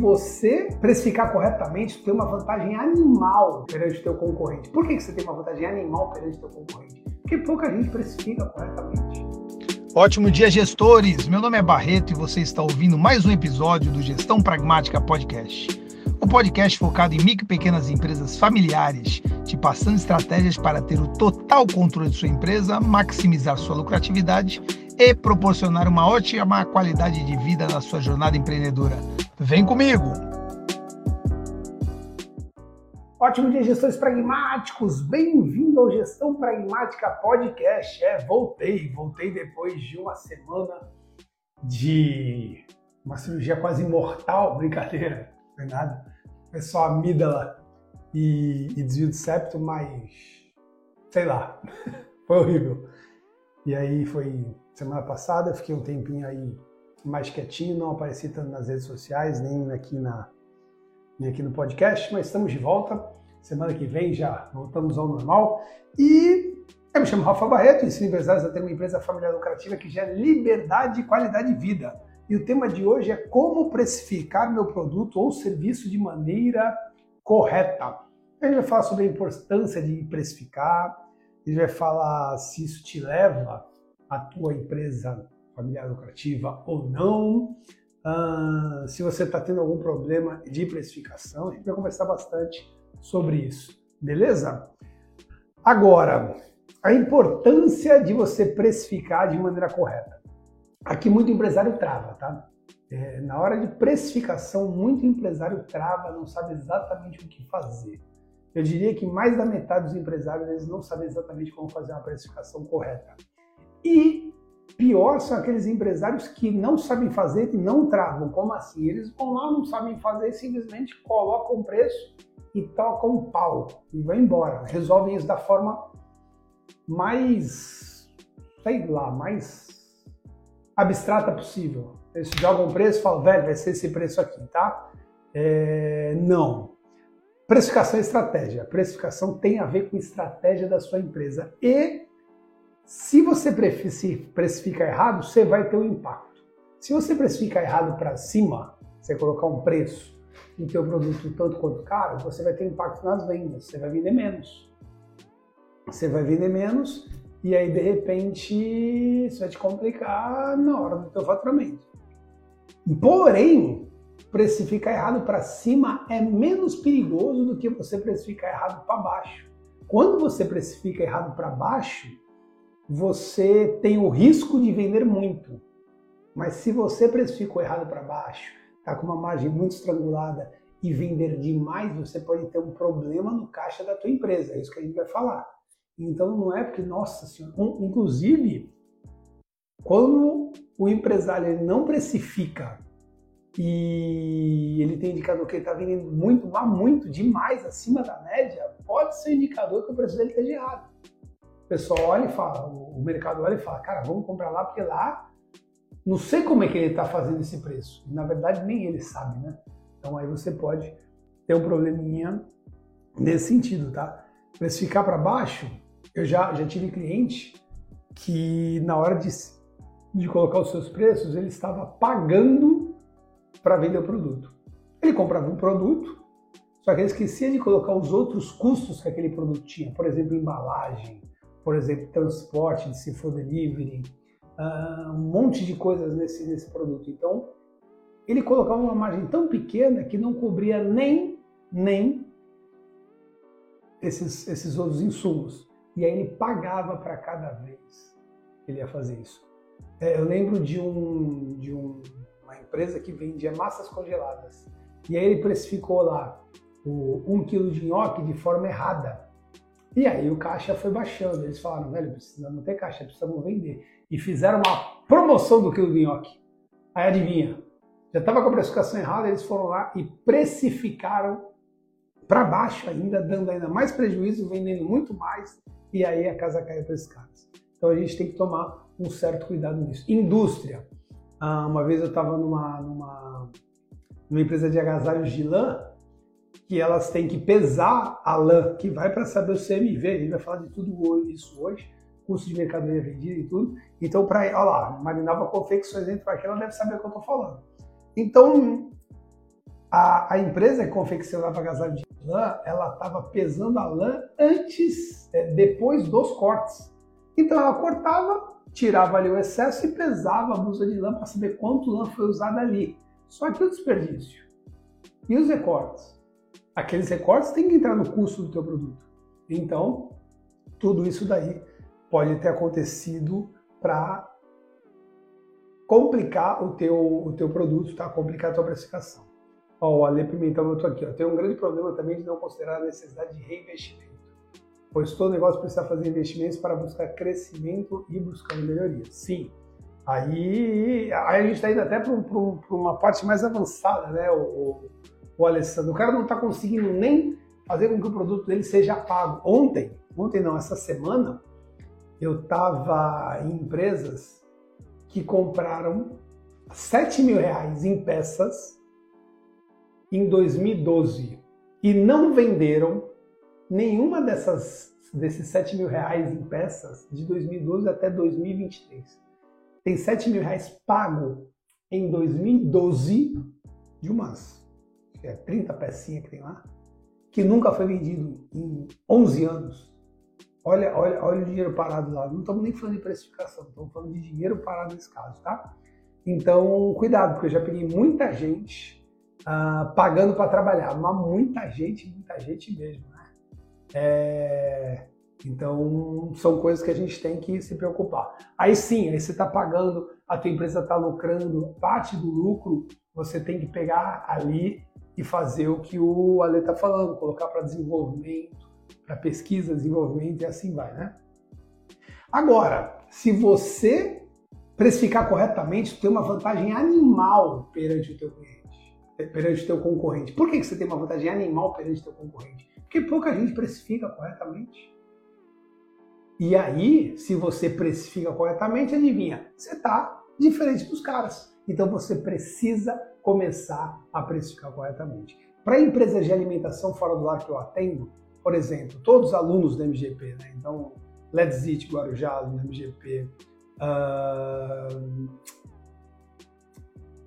você precificar corretamente tem uma vantagem animal perante o teu concorrente. Por que, que você tem uma vantagem animal perante o teu concorrente? Porque pouca gente precifica corretamente. Ótimo dia, gestores! Meu nome é Barreto e você está ouvindo mais um episódio do Gestão Pragmática Podcast. O podcast focado em micro e pequenas empresas familiares, te passando estratégias para ter o total controle de sua empresa, maximizar sua lucratividade e proporcionar uma ótima qualidade de vida na sua jornada empreendedora. Vem comigo! Ótimo dia, gestores pragmáticos! Bem-vindo ao Gestão Pragmática Podcast. É, voltei, voltei depois de uma semana de uma cirurgia quase mortal, brincadeira, não é nada. Foi só amígdala e, e desvio de septo, mas sei lá, foi horrível. E aí foi semana passada, fiquei um tempinho aí mais quietinho, não apareci tanto nas redes sociais, nem aqui, na, nem aqui no podcast, mas estamos de volta. Semana que vem já voltamos ao normal. E eu me chamo Rafa Barreto, ensino empresários a ter uma empresa familiar lucrativa que gera liberdade e qualidade de vida. E o tema de hoje é como precificar meu produto ou serviço de maneira correta. A gente vai falar sobre a importância de precificar, a gente vai falar se isso te leva a tua empresa familiar lucrativa ou não. Uh, se você está tendo algum problema de precificação, a gente vai conversar bastante sobre isso, beleza? Agora, a importância de você precificar de maneira correta. Aqui muito empresário trava, tá? É, na hora de precificação, muito empresário trava, não sabe exatamente o que fazer. Eu diria que mais da metade dos empresários eles não sabem exatamente como fazer uma precificação correta. E pior são aqueles empresários que não sabem fazer e não travam. Como assim? Eles vão lá, não sabem fazer simplesmente colocam o preço e tocam um pau e vão embora. Resolvem isso da forma mais, sei lá, mais abstrata possível. Eles jogam um preço e falam, velho, vai ser esse preço aqui, tá? É, não. Precificação é estratégia. Precificação tem a ver com estratégia da sua empresa. E se você precificar errado, você vai ter um impacto. Se você precificar errado para cima, você colocar um preço em teu produto tanto quanto caro, você vai ter impacto nas vendas, você vai vender menos. Você vai vender menos e aí de repente isso vai te complicar na hora do teu faturamento. Porém, precificar errado para cima é menos perigoso do que você precificar errado para baixo. Quando você precifica errado para baixo, você tem o risco de vender muito. Mas se você precificou errado para baixo, está com uma margem muito estrangulada e vender demais, você pode ter um problema no caixa da tua empresa. É isso que a gente vai falar. Então não é porque, nossa senhora, inclusive, quando o empresário ele não precifica e ele tem indicador que ele está vendendo muito, mas muito, demais, acima da média, pode ser indicador que o preço dele esteja errado pessoal olha e fala, o mercado olha e fala, cara, vamos comprar lá porque lá não sei como é que ele está fazendo esse preço. E, na verdade, nem ele sabe, né? Então aí você pode ter um probleminha nesse sentido, tá? Precificar para baixo, eu já, já tive cliente que na hora de, de colocar os seus preços, ele estava pagando para vender o produto. Ele comprava um produto, só que ele esquecia de colocar os outros custos que aquele produto tinha, por exemplo, embalagem, por exemplo, transporte, se for delivery, uh, um monte de coisas nesse, nesse produto. Então, ele colocava uma margem tão pequena que não cobria nem, nem esses, esses outros insumos. E aí ele pagava para cada vez que ele ia fazer isso. É, eu lembro de, um, de um, uma empresa que vendia massas congeladas. E aí ele precificou lá o 1 um quilo de nhoque de forma errada. E aí o caixa foi baixando. Eles falaram, velho, precisamos ter caixa, precisamos vender. E fizeram uma promoção do quilo de nhoque. Aí adivinha? Já estava com a precificação errada, eles foram lá e precificaram para baixo ainda, dando ainda mais prejuízo, vendendo muito mais. E aí a casa caiu para esses caras. Então a gente tem que tomar um certo cuidado nisso. Indústria. Ah, uma vez eu estava numa, numa, numa empresa de agasalhos de lã que elas têm que pesar a lã, que vai para saber o CMV, gente vai falar de tudo isso hoje, custo de mercadoria vendida e tudo. Então, para olha lá, Marinalva Confecções entrou aqui, ela deve saber o que eu estou falando. Então, a, a empresa que confeccionava agasalho de lã, ela estava pesando a lã antes, é, depois dos cortes. Então ela cortava, tirava ali o excesso e pesava a blusa de lã para saber quanto lã foi usada ali. Só que o desperdício e os recortes. Aqueles recortes têm que entrar no custo do teu produto. Então, tudo isso daí pode ter acontecido para complicar o teu, o teu produto, tá? complicar a tua precificação. Ó, o Ale Pimentel botou aqui, ó, tem um grande problema também de não considerar a necessidade de reinvestimento, pois todo negócio precisa fazer investimentos para buscar crescimento e buscar melhoria. Sim, aí, aí a gente está indo até para um, uma parte mais avançada, né, o, o, o Alessandro. O cara não está conseguindo nem fazer com que o produto dele seja pago. Ontem, ontem não, essa semana, eu estava em empresas que compraram 7 mil reais em peças em 2012 e não venderam nenhuma dessas desses 7 mil reais em peças de 2012 até 2023. Tem 7 mil reais pago em 2012 de umas é, 30 pecinhas que tem lá, que nunca foi vendido em 11 anos. Olha, olha, olha o dinheiro parado lá. Não estamos nem falando de precificação, estamos falando de dinheiro parado nesse caso, tá? Então, cuidado, porque eu já peguei muita gente uh, pagando para trabalhar, mas muita gente, muita gente mesmo, né? É... Então, são coisas que a gente tem que se preocupar. Aí sim, aí você está pagando, a tua empresa está lucrando, parte do lucro você tem que pegar ali e fazer o que o Ale está falando, colocar para desenvolvimento, para pesquisa, desenvolvimento e assim vai, né? Agora, se você precificar corretamente, tem uma vantagem animal perante o teu cliente, perante teu concorrente. Por que, que você tem uma vantagem animal perante o teu concorrente? Porque pouca gente precifica corretamente. E aí, se você precifica corretamente, adivinha, você está diferente dos caras. Então você precisa começar a precificar corretamente. Para empresas de alimentação fora do lar que eu atendo, por exemplo, todos os alunos da MGP, né? Então, Let's Eat Guarujá, da MGP. Uh...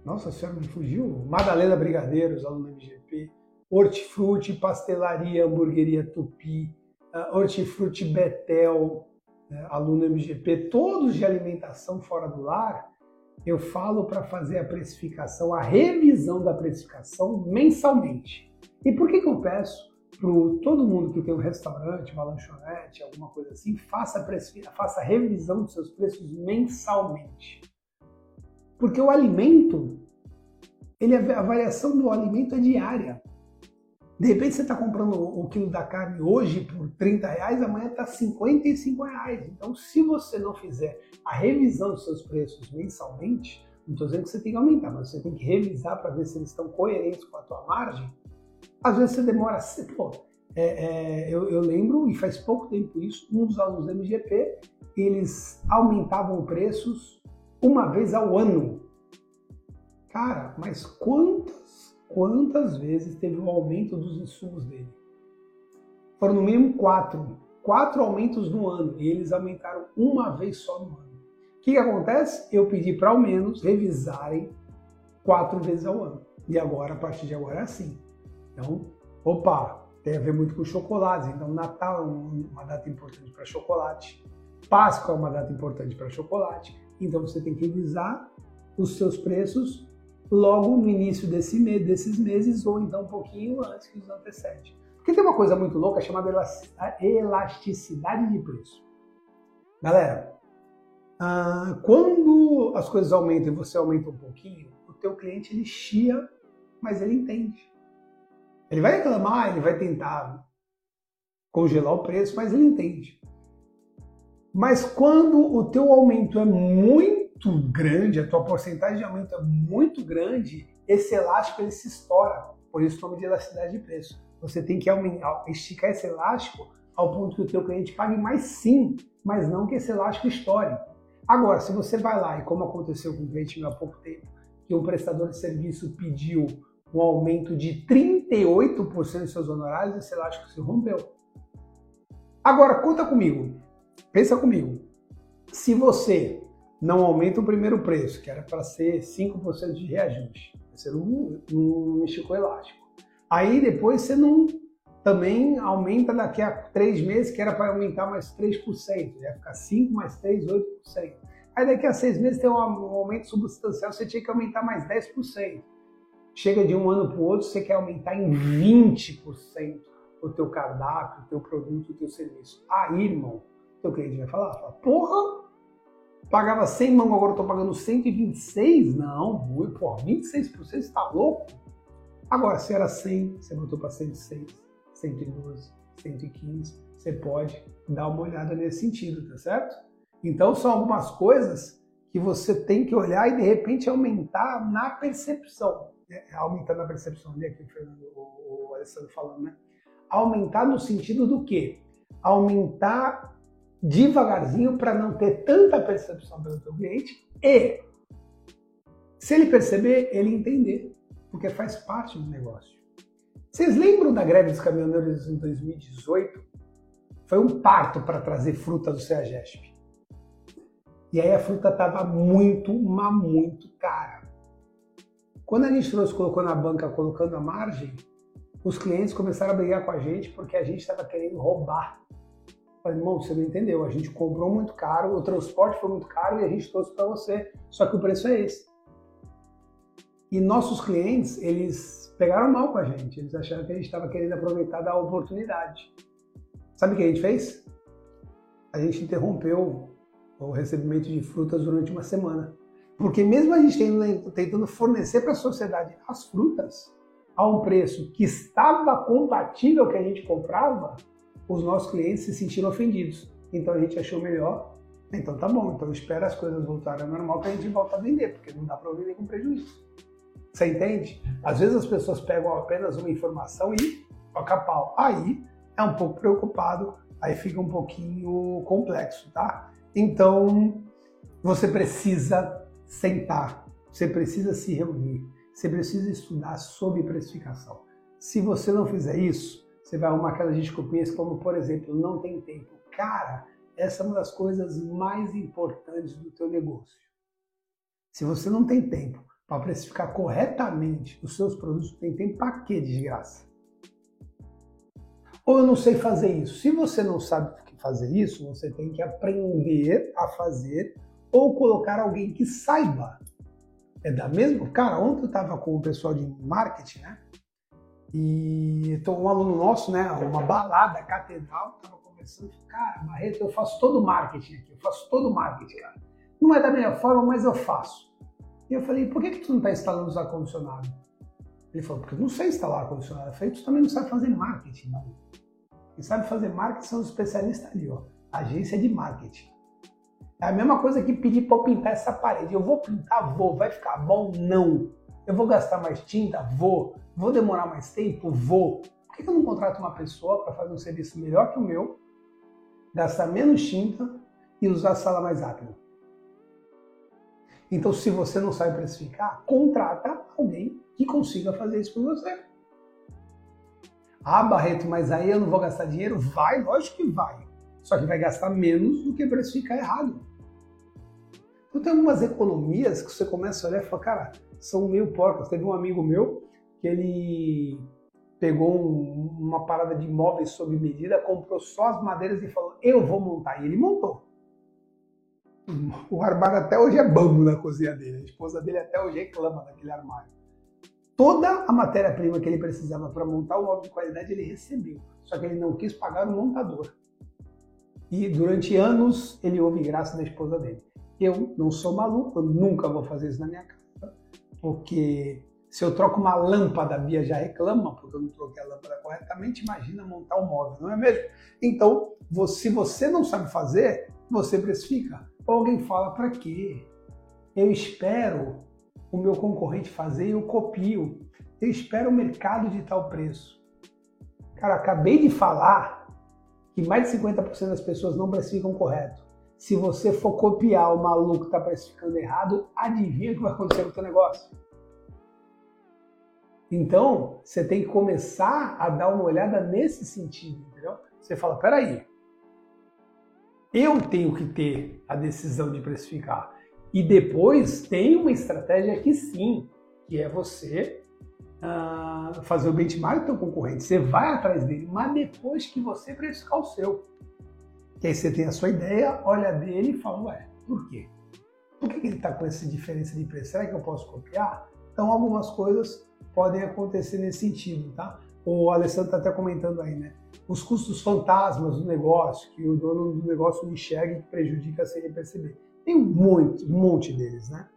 Nossa senhora, me fugiu. Madalena Brigadeiros, aluno MGP. Hortifruti, Pastelaria, Hamburgueria Tupi. Uh, Hortifruti Betel, né? aluno MGP. Todos de alimentação fora do lar. Eu falo para fazer a precificação, a revisão da precificação mensalmente. E por que, que eu peço? para todo mundo que tem um restaurante, uma lanchonete, alguma coisa assim, faça, faça revisão dos seus preços mensalmente. Porque o alimento, ele, a variação do alimento é diária. De repente você está comprando o quilo da carne hoje por 30 reais, amanhã está 55 reais. Então, se você não fizer a revisão dos seus preços mensalmente, não estou dizendo que você tem que aumentar, mas você tem que revisar para ver se eles estão coerentes com a tua margem, às vezes você demora. Pô, é, é, eu, eu, lembro, e faz pouco tempo isso, um dos alunos da MGP, eles aumentavam preços uma vez ao ano. Cara, mas quantas, quantas vezes teve um aumento dos insumos dele? Foram no mínimo quatro. Quatro aumentos no ano. E eles aumentaram uma vez só no ano. O que, que acontece? Eu pedi para ao menos revisarem quatro vezes ao ano. E agora, a partir de agora, é assim. Então, opa, tem a ver muito com chocolates. Então, Natal é uma data importante para chocolate. Páscoa é uma data importante para chocolate. Então, você tem que revisar os seus preços logo no início desse mês, desses meses ou então um pouquinho antes que os antecede. Porque tem uma coisa muito louca chamada elasticidade de preço. Galera, ah, quando as coisas aumentam e você aumenta um pouquinho, o teu cliente ele chia, mas ele entende. Ele vai reclamar, ele vai tentar congelar o preço, mas ele entende. Mas quando o teu aumento é muito grande, a tua porcentagem de aumento é muito grande, esse elástico ele se estoura. Por isso o nome de elasticidade de preço. Você tem que esticar esse elástico ao ponto que o teu cliente pague mais sim, mas não que esse elástico estoure. Agora, se você vai lá, e como aconteceu com um cliente meu há pouco tempo, que um prestador de serviço pediu um aumento de 38% dos seus honorários, esse elástico se rompeu. Agora, conta comigo, pensa comigo. Se você não aumenta o primeiro preço, que era para ser 5% de reajuste, Você não, não esticou elástico. Aí depois você não também aumenta daqui a três meses, que era para aumentar mais 3%, ia ficar 5 mais 3, 8%. Aí daqui a seis meses tem um aumento substancial, você tinha que aumentar mais 10%. Chega de um ano para o outro, você quer aumentar em 20% o teu cardápio, o teu produto, o teu serviço. Aí, irmão, teu cliente vai falar, fala, porra, pagava 100 mangos, agora eu pagando 126? Não, pô, 26% está louco? Agora, se era 100, você botou para 106, 112, 115, você pode dar uma olhada nesse sentido, tá certo? Então, são algumas coisas que você tem que olhar e, de repente, aumentar na percepção. É, aumentar na percepção, ali aqui o Fernando, o, o Alessandro falando, né? Aumentar no sentido do quê? Aumentar devagarzinho para não ter tanta percepção pelo teu cliente e, se ele perceber, ele entender, porque faz parte do negócio. Vocês lembram da greve dos caminhoneiros em 2018? Foi um parto para trazer fruta do CEAGESP. E aí a fruta estava muito, mas muito cara. Quando a gente trouxe, colocou na banca, colocando a margem, os clientes começaram a brigar com a gente porque a gente estava querendo roubar. Falei, irmão, você não entendeu. A gente comprou muito caro, o transporte foi muito caro e a gente trouxe para você. Só que o preço é esse. E nossos clientes, eles pegaram mal com a gente. Eles acharam que a gente estava querendo aproveitar da oportunidade. Sabe o que a gente fez? A gente interrompeu o recebimento de frutas durante uma semana. Porque mesmo a gente tentando fornecer para a sociedade as frutas a um preço que estava compatível com o que a gente comprava, os nossos clientes se sentiram ofendidos. Então a gente achou melhor, então tá bom, então espera as coisas voltarem ao normal que a gente volta a vender, porque não dá para vender com prejuízo. Você entende? Às vezes as pessoas pegam apenas uma informação e toca pau. Aí é um pouco preocupado, aí fica um pouquinho complexo, tá? Então você precisa sentar, você precisa se reunir, você precisa estudar sobre precificação. Se você não fizer isso, você vai arrumar aquelas desculpinhas como, por exemplo, não tem tempo. Cara, essa é uma das coisas mais importantes do teu negócio. Se você não tem tempo para precificar corretamente os seus produtos, tem tempo para quê, desgraça? Ou eu não sei fazer isso. Se você não sabe fazer isso, você tem que aprender a fazer ou colocar alguém que saiba. É da mesma. Cara, ontem eu estava com o pessoal de marketing, né? E então, um aluno nosso, né, uma balada catedral, estava conversando, cara, Barreto, eu faço todo o marketing aqui, eu faço todo o marketing, cara. Não é da minha forma, mas eu faço. E eu falei, por que, que tu não está instalando os ar-condicionado? Ele falou, porque eu não sei instalar ar-condicionado. Eu falei, tu também não sabe fazer marketing, não. Quem sabe fazer marketing são os especialistas ali, ó. Agência de marketing. É a mesma coisa que pedir para eu pintar essa parede. Eu vou pintar, vou. Vai ficar bom? Não. Eu vou gastar mais tinta? Vou. Vou demorar mais tempo? Vou. Por que eu não contrato uma pessoa para fazer um serviço melhor que o meu, gastar menos tinta e usar a sala mais rápido? Então, se você não sabe precificar, contrata alguém que consiga fazer isso por você. Ah, Barreto, mas aí eu não vou gastar dinheiro? Vai, lógico que vai. Só que vai gastar menos do que precificar errado. Então tem algumas economias que você começa a olhar e fala, cara, são meio porcas. Teve um amigo meu que ele pegou um, uma parada de móveis sob medida, comprou só as madeiras e falou, eu vou montar. E ele montou. O armário até hoje é bambo na cozinha dele. A esposa dele até hoje reclama daquele armário. Toda a matéria-prima que ele precisava para montar o móvel de qualidade ele recebeu. Só que ele não quis pagar o montador. E durante anos ele ouve graça da esposa dele. Eu não sou maluco, eu nunca vou fazer isso na minha casa porque se eu troco uma lâmpada, a Bia já reclama porque eu não troquei a lâmpada corretamente, imagina montar um móvel, não é mesmo? Então, se você não sabe fazer, você precifica. Ou alguém fala, para quê? Eu espero o meu concorrente fazer e eu copio. Eu espero o mercado de tal preço. Cara, acabei de falar que mais de 50% das pessoas não precificam correto. Se você for copiar o maluco que está precificando errado, adivinha o que vai acontecer com o seu negócio? Então, você tem que começar a dar uma olhada nesse sentido, entendeu? Você fala, peraí, eu tenho que ter a decisão de precificar. E depois tem uma estratégia que sim, que é você uh, fazer o benchmark do teu concorrente. Você vai atrás dele, mas depois que você precificar o seu. Que aí você tem a sua ideia, olha dele e fala, ué, por quê? Por que ele está com essa diferença de preço? Será que eu posso copiar? Então, algumas coisas podem acontecer nesse sentido, tá? O Alessandro está até comentando aí, né? Os custos fantasmas do negócio, que o dono do negócio enxerga e prejudica sem ele perceber. Tem um monte, um monte deles, né?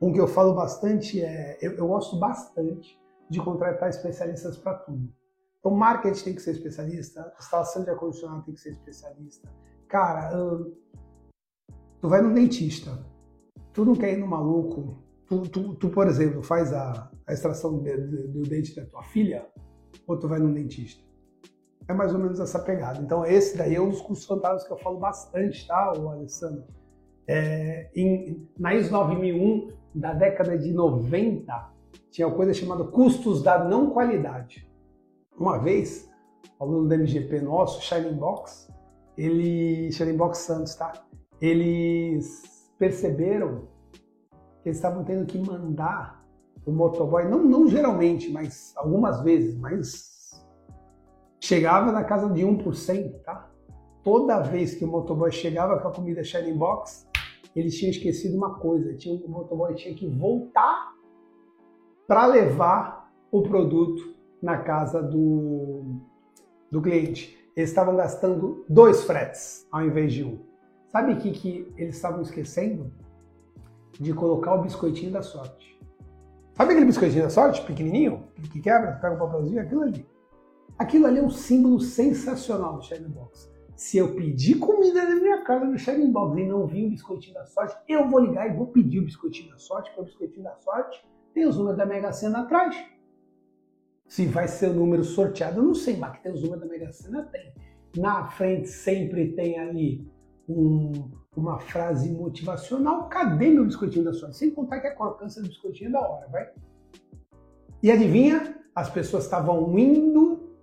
Um que eu falo bastante é, eu, eu gosto bastante de contratar especialistas para tudo. Então, marketing tem que ser especialista, instalação de ar-condicionado tem que ser especialista. Cara, tu vai no dentista, tu não quer ir no maluco, tu, tu, tu por exemplo, faz a, a extração do, dente da tua filha, ou tu vai no dentista? É mais ou menos essa pegada. Então, esse daí é um dos custos fantásticos que eu falo bastante, tá, Alessandro? É, em, na ISO 9001, da década de 90, tinha uma coisa chamada custos da não qualidade. Uma vez, aluno do MGP nosso, Shining Box, ele, Shining Box Santos, tá? Eles perceberam eles estavam tendo que mandar o motoboy, não, não geralmente, mas algumas vezes, mas chegava na casa de 1%, tá? Toda vez que o motoboy chegava com a comida Shining Box, eles tinham esquecido uma coisa, tinha, o motoboy tinha que voltar para levar o produto na casa do, do cliente. Eles estavam gastando dois fretes ao invés de um. Sabe o que, que eles estavam esquecendo? De colocar o biscoitinho da sorte. Sabe aquele biscoitinho da sorte, pequenininho, que quebra, pega um papelzinho, aquilo ali? Aquilo ali é um símbolo sensacional do Shining Box. Se eu pedir comida na minha casa no Shining Box e não vir o biscoitinho da sorte, eu vou ligar e vou pedir o biscoitinho da sorte, porque o biscoitinho da sorte tem os números da Mega Sena atrás. Se vai ser o número sorteado, eu não sei, mas que tem os números da Mega Sena, tem. Na frente sempre tem ali um, uma frase motivacional. Cadê meu biscoitinho da sorte? Sem contar que a crocância do biscoitinho é da hora, vai? E adivinha? As pessoas estavam indo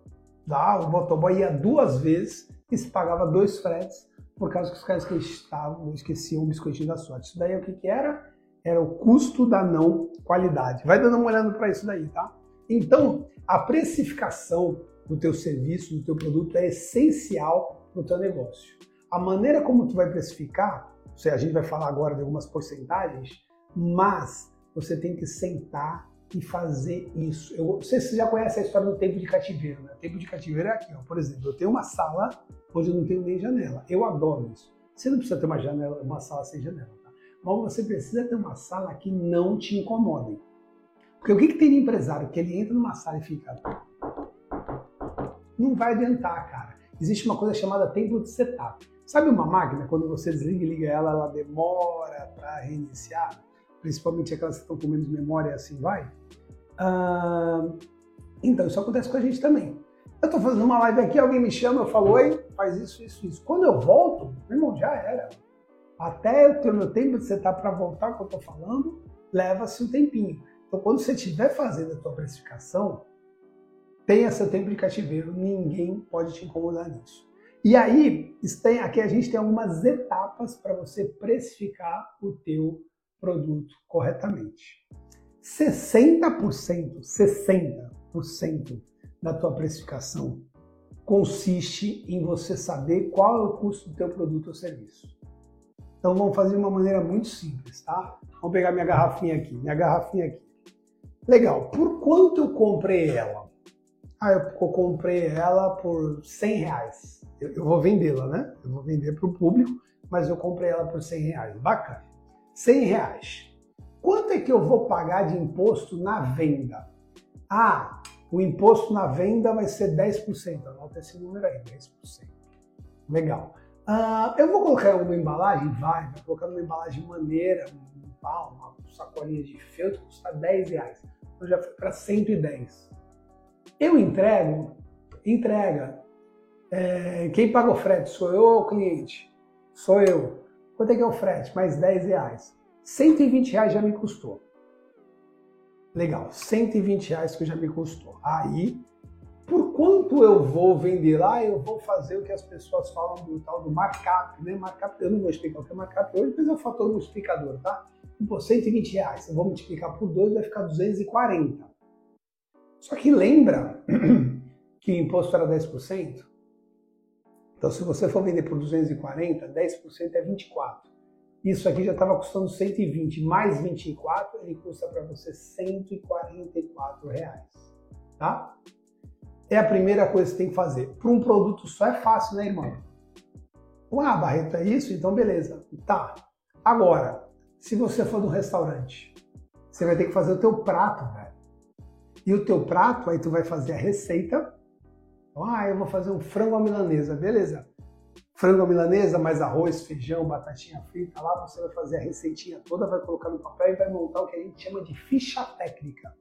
lá, o motoboy ia duas vezes e se pagava dois fretes por causa que os caras que estavam esqueciam o biscoitinho da sorte. Isso daí o que, que era? Era o custo da não qualidade. Vai dando uma olhada para isso daí, tá? Então, a precificação do teu serviço, do teu produto é essencial para o teu negócio. A maneira como tu vai precificar, a gente vai falar agora de algumas porcentagens, mas você tem que sentar e fazer isso. Eu, você já conhece a história do tempo de cativeiro, né? O tempo de cativeiro é aqui, ó. Por exemplo, eu tenho uma sala onde eu não tenho nem janela. Eu adoro isso. Você não precisa ter uma janela, uma sala sem janela, tá? Mas você precisa ter uma sala que não te incomode. Porque o que, que tem de empresário que ele entra numa sala e fica. Não vai adiantar, cara. Existe uma coisa chamada tempo de setup. Sabe uma máquina, quando você desliga e liga ela, ela demora para reiniciar? principalmente aquelas que estão com menos memória, assim vai. Ah, então, isso acontece com a gente também. Eu estou fazendo uma live aqui, alguém me chama, eu falo, oi, faz isso, isso, isso. Quando eu volto, meu irmão, já era. Até eu ter o meu tempo de setar para voltar o que eu estou falando, leva-se um tempinho. Então, quando você estiver fazendo a tua precificação, tenha seu tempo de cativeiro, ninguém pode te incomodar nisso. E aí, aqui a gente tem algumas etapas para você precificar o teu produto corretamente. 60%, 60% da tua precificação consiste em você saber qual é o custo do teu produto ou serviço. Então vamos fazer de uma maneira muito simples, tá? Vamos pegar minha garrafinha aqui, minha garrafinha aqui. Legal, por quanto eu comprei ela? Ah, eu comprei ela por 100 reais. Eu, eu vou vendê-la, né? Eu vou vender para o público, mas eu comprei ela por 100 reais. Bacana. 100 reais. Quanto é que eu vou pagar de imposto na venda? Ah, o imposto na venda vai ser 10%. Anota esse número aí, 10%. Legal. Ah, eu vou colocar uma embalagem? Vai, vai colocar uma embalagem maneira, um pau, uma sacolinha de feltro, custa 10 reais. Então já foi para 110. Eu entrego? Entrega. É, quem paga o frete? Sou eu ou o cliente? Sou eu. Quanto é que é o frete? Mais 10 reais. 120 reais já me custou. Legal, 120 reais que já me custou. Aí, por quanto eu vou vender lá, eu vou fazer o que as pessoas falam do tal do markup, né? Markup, eu não vou explicar o que é markup hoje, mas eu falo todo um explicador, tá? Pô, 120 reais, eu vou multiplicar por 2, vai ficar 240. Só que lembra que o imposto era 10%? Então, se você for vender por 240, 10% é 24. Isso aqui já estava custando 120, mais 24, ele custa para você 144 reais, tá? É a primeira coisa que tem que fazer. Para um produto só é fácil, né, irmão? Ah, Barreto, é isso? Então beleza. Tá. Agora, se você for no restaurante, você vai ter que fazer o teu prato, velho. E o teu prato, aí tu vai fazer a receita. Ah, eu vou fazer um frango à milanesa, beleza frango à milanesa, mais arroz, feijão, batatinha frita. Lá você vai fazer a receitinha toda, vai colocar no papel e vai montar o que a gente chama de ficha técnica.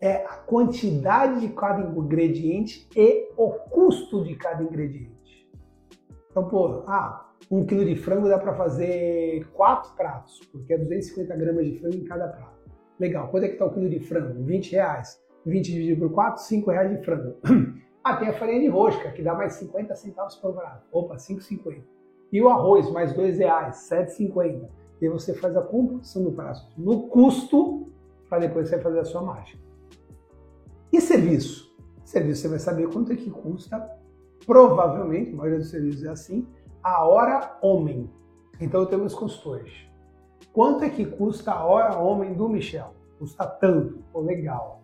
É a quantidade de cada ingrediente e o custo de cada ingrediente. Então, pô, ah, um quilo de frango dá para fazer quatro pratos, porque é 250 gramas de frango em cada prato. Legal, quanto é que tá o quilo de frango? 20 reais. 20 dividido por 4, 5 reais de frango. Ah, tem a farinha de rosca, que dá mais 50 centavos por prato. Opa, 5,50. E o arroz, mais R$ reais, 7,50. E aí você faz a composição do prato no custo, para depois você fazer a sua margem. E serviço? Serviço você vai saber quanto é que custa, provavelmente, a maioria dos serviços é assim, a hora homem. Então eu tenho meus consultores. Quanto é que custa a hora homem do Michel? Custa tanto. Legal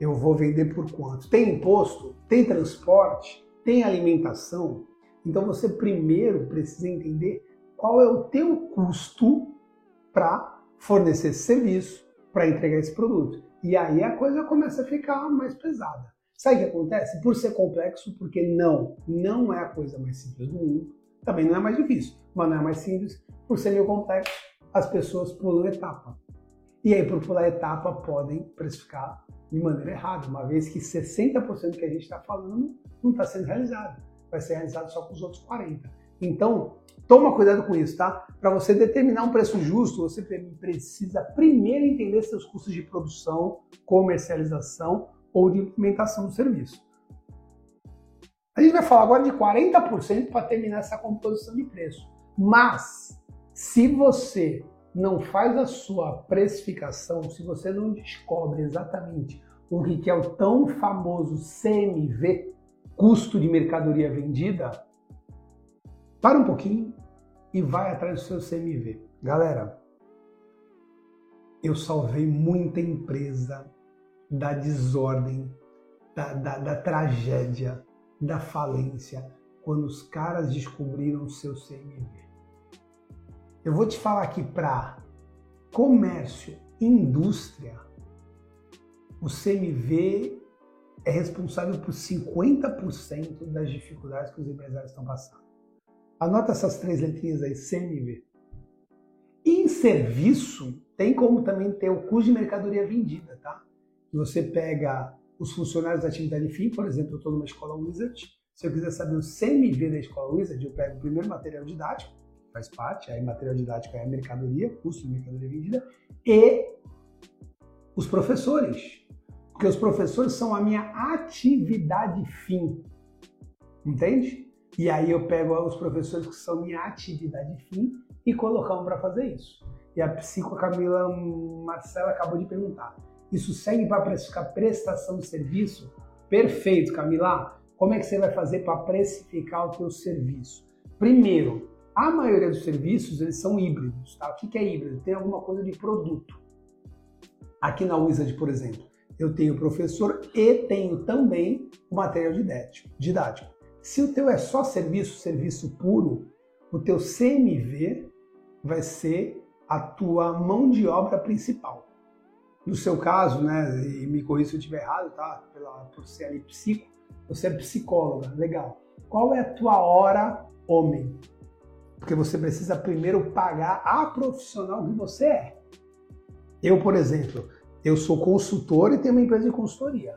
eu vou vender por quanto? Tem imposto? Tem transporte? Tem alimentação? Então você primeiro precisa entender qual é o teu custo para fornecer esse serviço, para entregar esse produto. E aí a coisa começa a ficar mais pesada. Sabe o que acontece? Por ser complexo, porque não, não é a coisa mais simples do mundo, também não é mais difícil, mas não é mais simples, por ser meio complexo, as pessoas pulam etapa. E aí, por pular etapa, podem precificar de maneira errada, uma vez que 60% que a gente está falando não está sendo realizado. Vai ser realizado só com os outros 40%. Então, toma cuidado com isso, tá? Para você determinar um preço justo, você precisa primeiro entender seus custos de produção, comercialização ou de implementação do serviço. A gente vai falar agora de 40% para terminar essa composição de preço. Mas, se você não faz a sua precificação, se você não descobre exatamente o que é o tão famoso CMV, custo de mercadoria vendida, para um pouquinho e vai atrás do seu CMV. Galera, eu salvei muita empresa da desordem, da, da, da tragédia, da falência, quando os caras descobriram o seu CMV. Eu vou te falar aqui para comércio, indústria, o CMV é responsável por 50% das dificuldades que os empresários estão passando. Anota essas três letrinhas aí, CMV. Em serviço, tem como também ter o custo de mercadoria vendida, tá? Você pega os funcionários da atividade fim, por exemplo, eu estou numa escola Wizard. Se eu quiser saber o CMV da escola Wizard, eu pego o primeiro material didático, faz parte, aí material didático é a mercadoria, custo de mercadoria vendida, e os professores. Porque os professores são a minha atividade fim. Entende? E aí eu pego os professores que são minha atividade fim e colocamos para fazer isso. E a psico Camila Marcela acabou de perguntar. Isso segue para precificar prestação de serviço? Perfeito, Camila. Como é que você vai fazer para precificar o teu serviço? Primeiro, a maioria dos serviços eles são híbridos. Tá? O que é híbrido? Tem alguma coisa de produto. Aqui na Wizard, por exemplo, eu tenho professor e tenho também o material didático. Se o teu é só serviço, serviço puro, o teu CMV vai ser a tua mão de obra principal. No seu caso, né, e me corrija se eu estiver errado, tá? Pela, por ser ali psico, você é psicóloga, legal. Qual é a tua hora homem? Porque você precisa primeiro pagar a profissional que você é. Eu, por exemplo, eu sou consultor e tenho uma empresa de consultoria.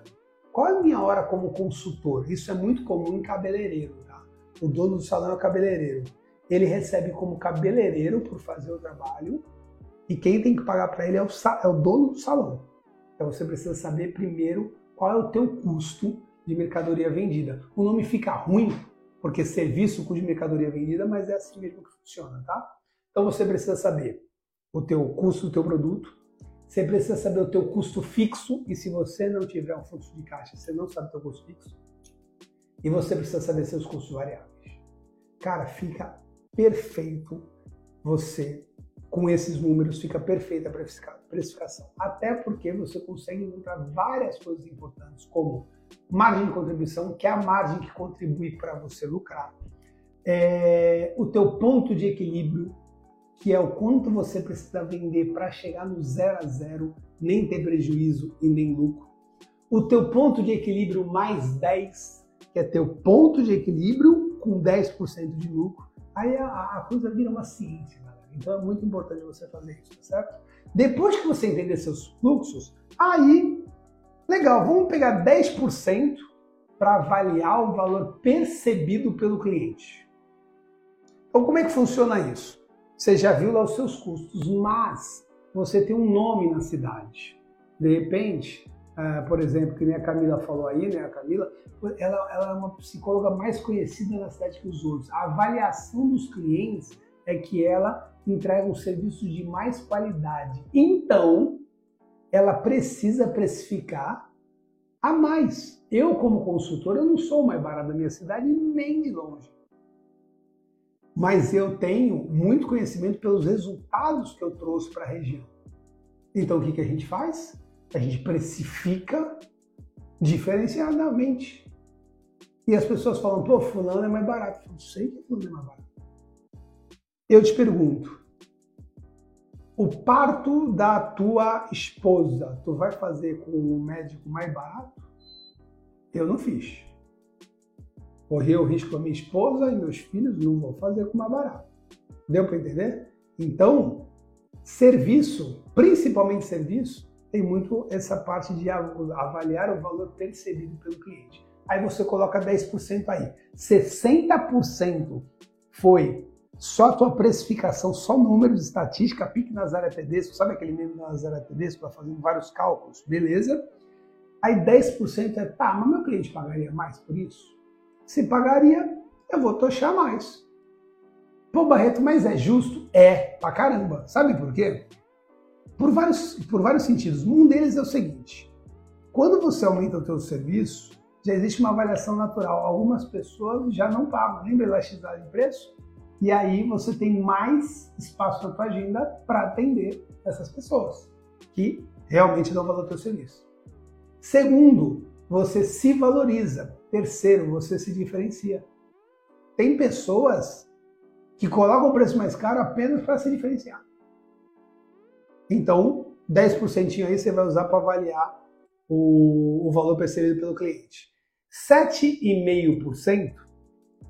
Qual é a minha hora como consultor? Isso é muito comum em cabeleireiro, tá? O dono do salão é cabeleireiro. Ele recebe como cabeleireiro por fazer o trabalho e quem tem que pagar para ele é o, é o dono do salão. Então você precisa saber primeiro qual é o teu custo de mercadoria vendida. O nome fica ruim porque serviço cuja mercadoria vendida, mas é assim mesmo que funciona, tá? Então você precisa saber o teu custo do teu produto, você precisa saber o teu custo fixo e se você não tiver um fluxo de caixa, você não sabe o teu custo fixo. E você precisa saber seus custos variáveis. Cara, fica perfeito você com esses números, fica perfeita a precificação. Até porque você consegue encontrar várias coisas importantes, como margem de contribuição, que é a margem que contribui para você lucrar. É, o teu ponto de equilíbrio, que é o quanto você precisa vender para chegar no zero a zero, nem ter prejuízo e nem lucro. O teu ponto de equilíbrio mais 10, que é teu ponto de equilíbrio com 10% de lucro. Aí a, a, coisa vira uma ciência, galera. Então é muito importante você fazer isso, tá certo? Depois que você entender seus fluxos, aí, legal, vamos pegar 10% para avaliar o valor percebido pelo cliente. Então, como é que funciona isso? Você já viu lá os seus custos, mas você tem um nome na cidade. De repente, uh, por exemplo, que nem a Camila falou aí, né? A Camila, ela, ela é uma psicóloga mais conhecida na cidade que os outros. A avaliação dos clientes é que ela entrega um serviço de mais qualidade. Então, ela precisa precificar a mais. Eu, como consultor, eu não sou o mais barato da minha cidade, nem de longe mas eu tenho muito conhecimento pelos resultados que eu trouxe para a região. Então o que, que a gente faz? A gente precifica diferenciadamente. E as pessoas falam, pô, fulano é mais barato. Eu não sei que fulano é mais barato. Eu te pergunto, o parto da tua esposa, tu vai fazer com o médico mais barato? Eu não fiz correr o risco a minha esposa e meus filhos, não vou fazer com mais barato. Deu para entender? Então, serviço, principalmente serviço, tem muito essa parte de avaliar o valor percebido pelo cliente. Aí você coloca 10% aí. 60% foi só a tua precificação, só números, estatística, pique Nazaré Tedesco, sabe aquele meme da Nazaré Tedesco, está fazendo vários cálculos, beleza? Aí 10% é, tá, mas meu cliente pagaria mais por isso? se pagaria, eu vou tochar mais. Pô, Barreto, mas é justo? É, pra caramba. Sabe por quê? Por vários, por vários sentidos. Um deles é o seguinte: quando você aumenta o teu serviço, já existe uma avaliação natural. Algumas pessoas já não pagam, lembra elasticidade de preço? E aí você tem mais espaço na tua agenda para atender essas pessoas que realmente dão valor ao teu serviço. Segundo, você se valoriza. Terceiro, você se diferencia. Tem pessoas que colocam o preço mais caro apenas para se diferenciar. Então, 10% aí você vai usar para avaliar o, o valor percebido pelo cliente. 7,5%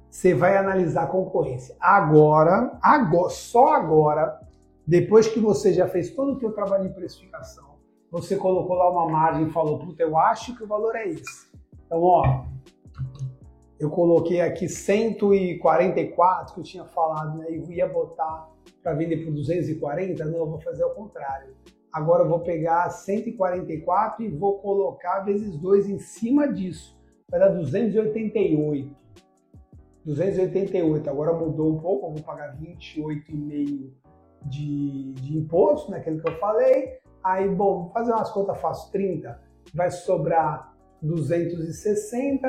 você vai analisar a concorrência. Agora, agora, só agora, depois que você já fez todo o seu trabalho de precificação, você colocou lá uma margem e falou, puta, eu acho que o valor é esse. Então, ó, eu coloquei aqui 144 que eu tinha falado, né? E ia botar para vender por 240, não, eu vou fazer o contrário. Agora eu vou pegar 144 e vou colocar vezes 2 em cima disso. Vai dar 288. 288. Agora mudou um pouco, eu vou pagar 28,5 de, de imposto, naquilo né, que eu falei. Aí, bom, vou fazer umas contas fáceis, 30. Vai sobrar 260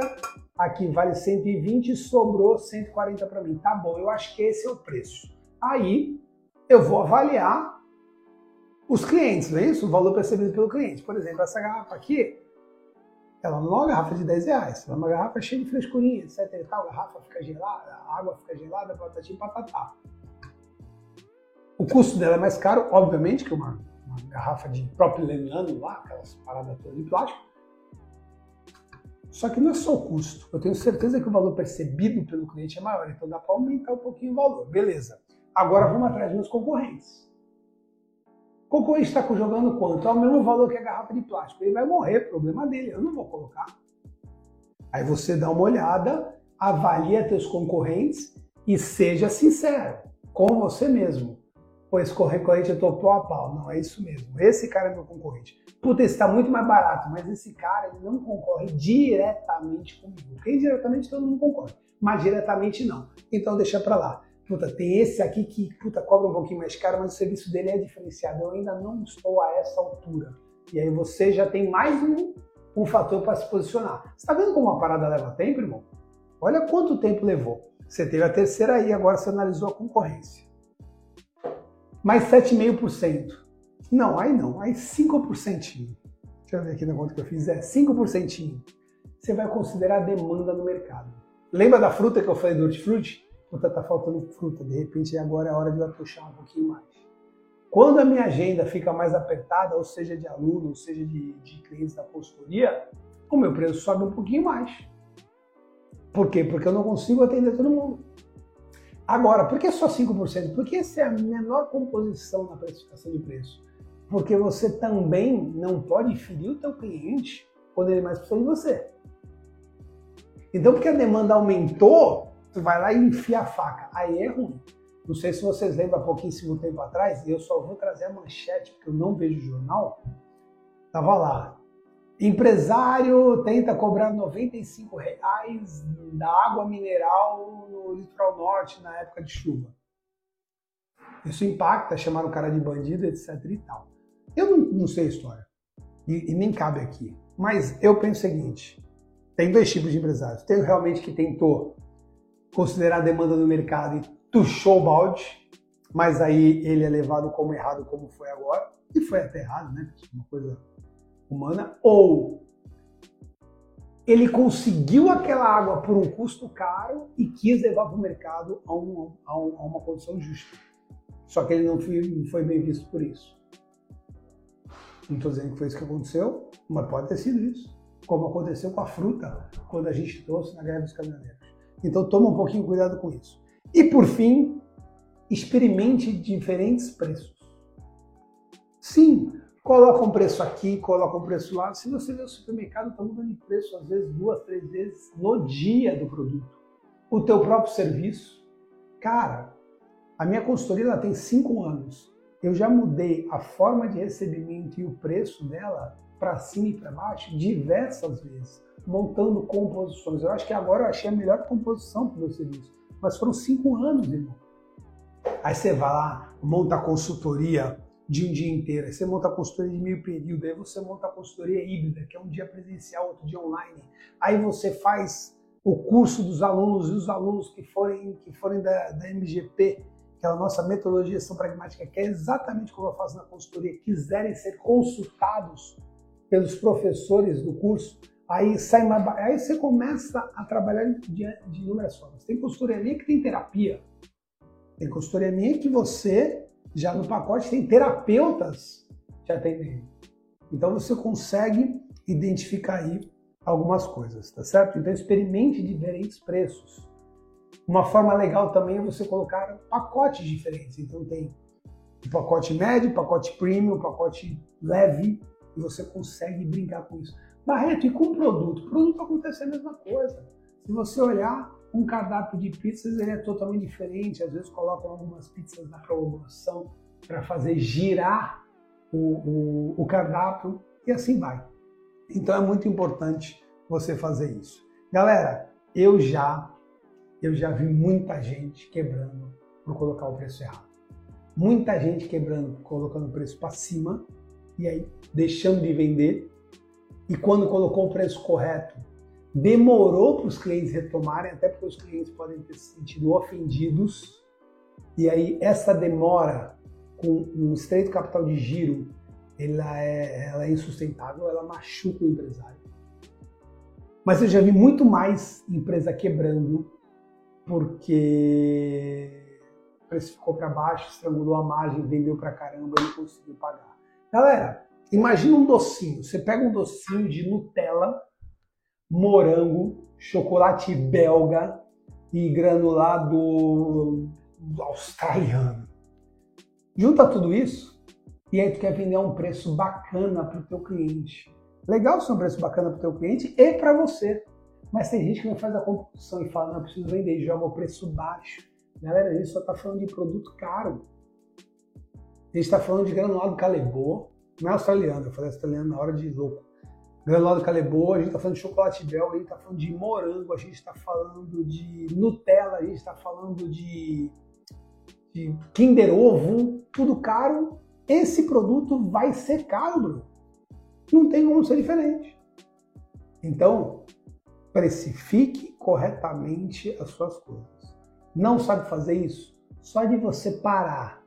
aqui vale 120 sobrou 140 para mim. Tá bom, eu acho que esse é o preço. Aí eu vou avaliar os clientes, não é isso? O valor percebido pelo cliente. Por exemplo, essa garrafa aqui, ela não é uma garrafa de 10 reais, ela é uma garrafa cheia de frescurinha, etc. E tal. A garrafa fica gelada, a água fica gelada, patati patatá. O custo dela é mais caro, obviamente, que uma, uma garrafa de propileniano lá, aquelas paradas todas de plástico. Só que não é só o custo. Eu tenho certeza que o valor percebido pelo cliente é maior, então dá para aumentar um pouquinho o valor. Beleza. Agora vamos atrás dos meus concorrentes. Concorrente está jogando quanto? É o mesmo valor que a garrafa de plástico. Ele vai morrer, problema dele, eu não vou colocar. Aí você dá uma olhada, avalia teus concorrentes e seja sincero com você mesmo. Pô, esse concorrente eu tô pau a pau. Não, é isso mesmo. Esse cara é meu concorrente puta, esse está muito mais barato, mas esse cara ele não concorre diretamente comigo. Porque indiretamente todo mundo concorre, mas diretamente não. Então deixa para lá. Puta, tem esse aqui que puta, cobra um pouquinho mais caro, mas o serviço dele é diferenciado. Eu ainda não estou a essa altura. E aí você já tem mais um, um fator para se posicionar. Você está vendo como uma parada leva tempo, irmão? Olha quanto tempo levou. Você teve a terceira aí, agora você analisou a concorrência. Mais 7,5%. Não, aí não, aí 5%. Deixa eu ver aqui na conta que eu fiz. É 5%. Você vai considerar a demanda no mercado. Lembra da fruta que eu falei do hortifruti? Puta, tá faltando fruta. De repente agora é a hora de eu puxar um pouquinho mais. Quando a minha agenda fica mais apertada, ou seja de aluno, ou seja de, de clientes da consultoria, o meu preço sobe um pouquinho mais. Por quê? Porque eu não consigo atender todo mundo. Agora, por que só 5%? Porque essa é a menor composição na precificação de preço. Porque você também não pode ferir o teu cliente quando ele mais precisa de você. Então, porque a demanda aumentou, tu vai lá e enfia a faca. Aí é ruim. Não sei se vocês lembram há pouquíssimo tempo atrás, eu só vou trazer a manchete, porque eu não vejo jornal. Tava lá. Empresário tenta cobrar 95 reais da água mineral no litoral norte na época de chuva. Isso impacta, chamaram o cara de bandido, etc e tal. Eu não, não sei a história. E, e nem cabe aqui. Mas eu penso o seguinte: tem dois tipos de empresários. Tem realmente que tentou considerar a demanda do mercado e tuchou o balde, mas aí ele é levado como errado, como foi agora, e foi até errado, né? Uma coisa humana. Ou ele conseguiu aquela água por um custo caro e quis levar para o mercado a, um, a, um, a, uma condição justa. Só que ele não foi, foi bem visto por isso. Não estou dizendo que foi isso que aconteceu, mas pode ter sido isso como aconteceu com a fruta quando a gente trouxe na greve dos caminhoneiros. Então toma um pouquinho cuidado com isso. E por fim, experimente diferentes preços. Sim, coloca um preço aqui, coloca um preço lá. Se você vê o supermercado, está mudando de preço às vezes duas, três vezes no dia do produto. O teu próprio serviço. Cara, a minha consultoria ela tem cinco anos. Eu já mudei a forma de recebimento e o preço dela para cima e para baixo diversas vezes, montando composições. Eu acho que agora eu achei a melhor composição para o meu serviço. Mas foram cinco anos, irmão. Aí você vai lá, monta a consultoria de um dia inteiro, aí você monta a consultoria de meio período, aí você monta a consultoria híbrida, que é um dia presencial, outro dia online. Aí você faz o curso dos alunos e os alunos que forem, que forem da, da MGP, que é a nossa metodologia de gestão pragmática, que é exatamente como eu faço na consultoria, quiserem ser consultados pelos professores do curso, aí sai mais, aí você começa a trabalhar de, de inúmeras formas. Tem consultoria minha que tem terapia. Tem consultoria minha que você, já no pacote, tem terapeutas te atendendo. Então você consegue identificar aí algumas coisas, tá certo? Então experimente diferentes preços. Uma forma legal também é você colocar pacotes diferentes. Então tem o pacote médio, pacote premium, pacote leve, e você consegue brincar com isso. Barreto, e com produto? Produto acontece a mesma coisa. Se você olhar um cardápio de pizzas, ele é totalmente diferente. Às vezes colocam algumas pizzas na promoção para fazer girar o, o, o cardápio e assim vai. Então é muito importante você fazer isso. Galera, eu já eu já vi muita gente quebrando por colocar o preço errado. Muita gente quebrando, colocando o preço para cima e aí deixando de vender. E quando colocou o preço correto, demorou para os clientes retomarem, até porque os clientes podem ter se sentido ofendidos. E aí essa demora com um estreito capital de giro, ela é, ela é insustentável, ela machuca o empresário. Mas eu já vi muito mais empresa quebrando porque precificou para baixo, estrangulou a margem, vendeu para caramba e não conseguiu pagar. Galera, imagina um docinho. Você pega um docinho de Nutella, morango, chocolate belga e granulado australiano. Junta tudo isso e aí tu quer vender um preço bacana para o teu cliente. Legal ser um preço bacana para o teu cliente e para você. Mas tem gente que não faz a competição e fala, não, preciso vender joga o preço baixo. Galera, a gente só está falando de produto caro. A gente está falando de granulado Calebô, não é australiano, eu falei australiano na hora de louco. Granulado Calebô, a gente está falando de chocolate bel, a gente está falando de morango, a gente está falando de Nutella, a gente está falando de de Kinder Ovo, tudo caro, esse produto vai ser caro. Não tem como ser diferente. Então, precifique corretamente as suas coisas. Não sabe fazer isso? Só de você parar,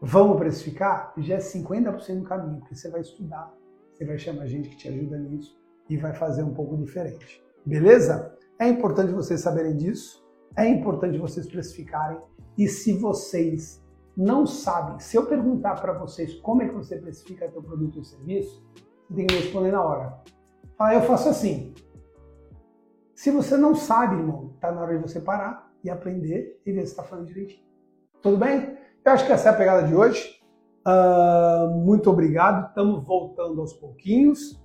vamos precificar, já é 50% do caminho, porque você vai estudar, você vai chamar gente que te ajuda nisso e vai fazer um pouco diferente. Beleza? É importante vocês saberem disso, é importante vocês precificarem e se vocês não sabem, se eu perguntar para vocês como é que você precifica seu produto ou serviço, você tem que me responder na hora. Ah, eu faço assim. Se você não sabe, irmão, tá na hora de você parar e aprender e ver se está falando direitinho. Tudo bem? Eu acho que essa é a pegada de hoje. Uh, muito obrigado. Estamos voltando aos pouquinhos.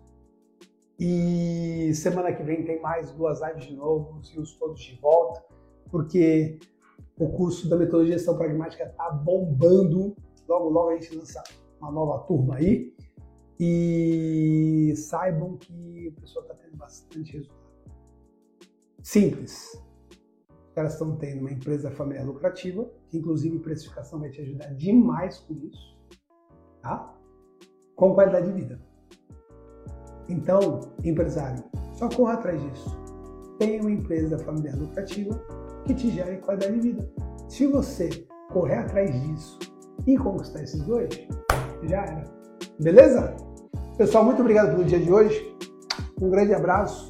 E semana que vem tem mais duas lives de novo, os rios todos de volta, porque o curso da metodologia de gestão pragmática está bombando. Logo, logo a gente lança uma nova turma aí. E saibam que o pessoal está tendo bastante resultado. Simples. Caras estão tendo uma empresa familiar lucrativa, que inclusive precificação vai te ajudar demais com isso, tá? Com qualidade de vida. Então, empresário, só corra atrás disso. Tenha uma empresa familiar lucrativa que te gere qualidade de vida. Se você correr atrás disso e conquistar esses dois, já era. Beleza? Pessoal, muito obrigado pelo dia de hoje. Um grande abraço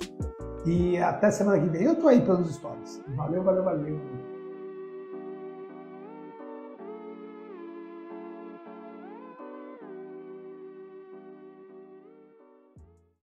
e até semana que vem. Eu tô aí pelos stories. Valeu, valeu, valeu.